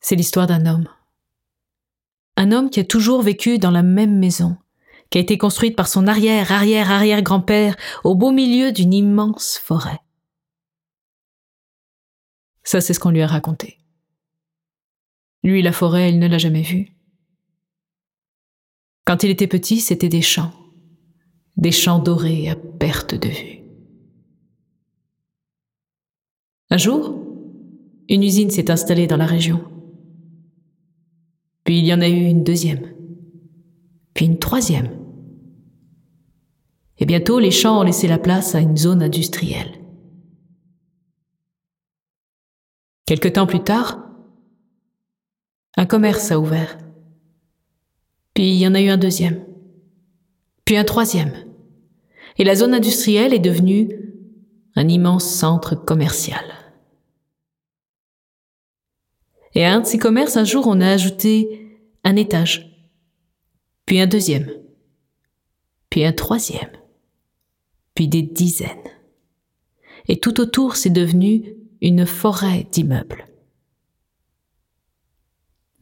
C'est l'histoire d'un homme. Un homme qui a toujours vécu dans la même maison, qui a été construite par son arrière, arrière, arrière grand-père au beau milieu d'une immense forêt. Ça, c'est ce qu'on lui a raconté. Lui, la forêt, il ne l'a jamais vue. Quand il était petit, c'était des champs, des champs dorés à perte de vue. Un jour, une usine s'est installée dans la région. Puis il y en a eu une deuxième, puis une troisième. Et bientôt, les champs ont laissé la place à une zone industrielle. Quelque temps plus tard, un commerce a ouvert. Puis il y en a eu un deuxième. Puis un troisième. Et la zone industrielle est devenue un immense centre commercial. Et à un de ces commerces, un jour, on a ajouté un étage, puis un deuxième, puis un troisième, puis des dizaines. Et tout autour, c'est devenu une forêt d'immeubles.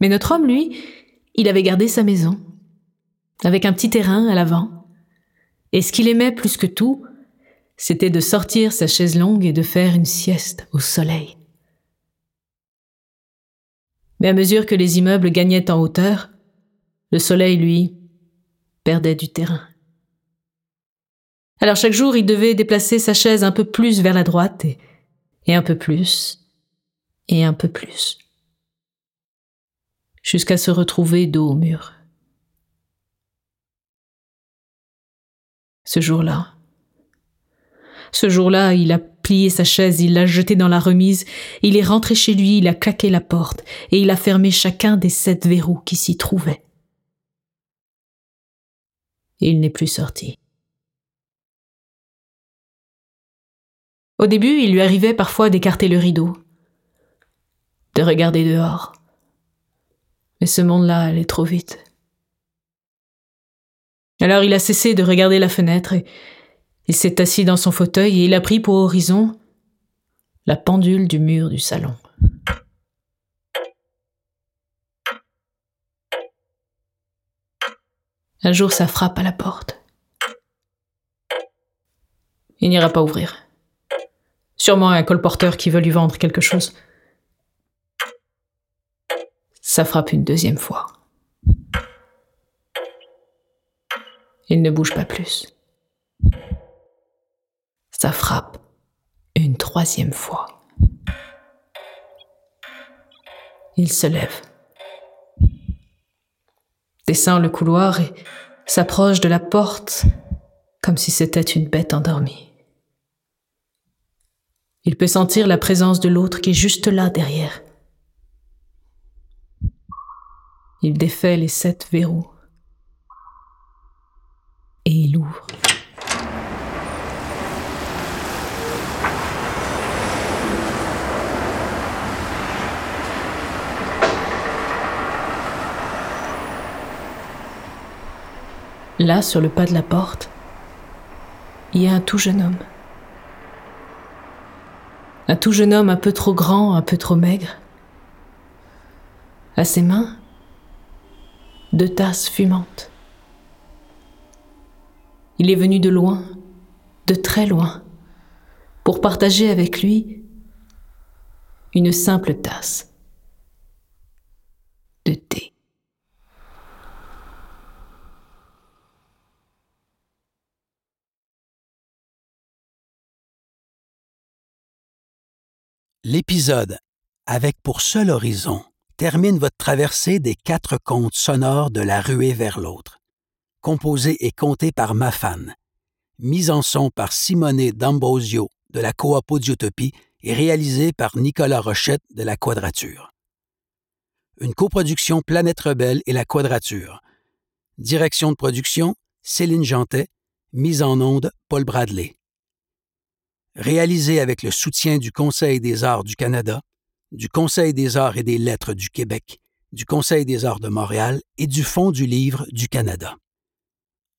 Mais notre homme, lui, il avait gardé sa maison, avec un petit terrain à l'avant. Et ce qu'il aimait plus que tout, c'était de sortir sa chaise longue et de faire une sieste au soleil. Mais à mesure que les immeubles gagnaient en hauteur, le soleil, lui, perdait du terrain. Alors chaque jour, il devait déplacer sa chaise un peu plus vers la droite et, un peu plus, et un peu plus jusqu'à se retrouver dos au mur. Ce jour-là, ce jour-là, il a plié sa chaise, il l'a jetée dans la remise, il est rentré chez lui, il a claqué la porte, et il a fermé chacun des sept verrous qui s'y trouvaient. il n'est plus sorti. Au début, il lui arrivait parfois d'écarter le rideau, de regarder dehors, mais ce monde-là allait trop vite. Alors il a cessé de regarder la fenêtre et il s'est assis dans son fauteuil et il a pris pour horizon la pendule du mur du salon. Un jour, ça frappe à la porte. Il n'ira pas ouvrir. Sûrement un colporteur qui veut lui vendre quelque chose. Ça frappe une deuxième fois. Il ne bouge pas plus. Ça frappe une troisième fois. Il se lève, descend le couloir et s'approche de la porte comme si c'était une bête endormie. Il peut sentir la présence de l'autre qui est juste là derrière. Il défait les sept verrous. Et il ouvre. Là, sur le pas de la porte, il y a un tout jeune homme. Un tout jeune homme un peu trop grand, un peu trop maigre. À ses mains, de tasses fumantes. Il est venu de loin, de très loin, pour partager avec lui une simple tasse de thé. L'épisode avec pour seul horizon termine votre traversée des quatre contes sonores de la ruée vers l'autre. Composé et compté par Mafan. Mise en son par Simone D'Ambrosio de la Coop Audiotopie et réalisé par Nicolas Rochette de la Quadrature. Une coproduction Planète Rebelle et la Quadrature. Direction de production Céline Jantet. Mise en onde Paul Bradley. Réalisé avec le soutien du Conseil des arts du Canada, du Conseil des arts et des lettres du Québec, du Conseil des arts de Montréal et du Fonds du livre du Canada.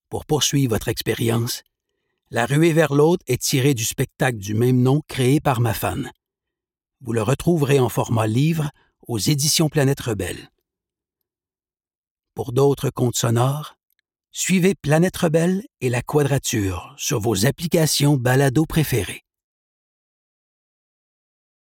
Pour poursuivre votre expérience, La ruée vers l'autre est tirée du spectacle du même nom créé par ma fan. Vous le retrouverez en format livre aux éditions Planète Rebelle. Pour d'autres contes sonores, suivez Planète Rebelle et la Quadrature sur vos applications balado préférées.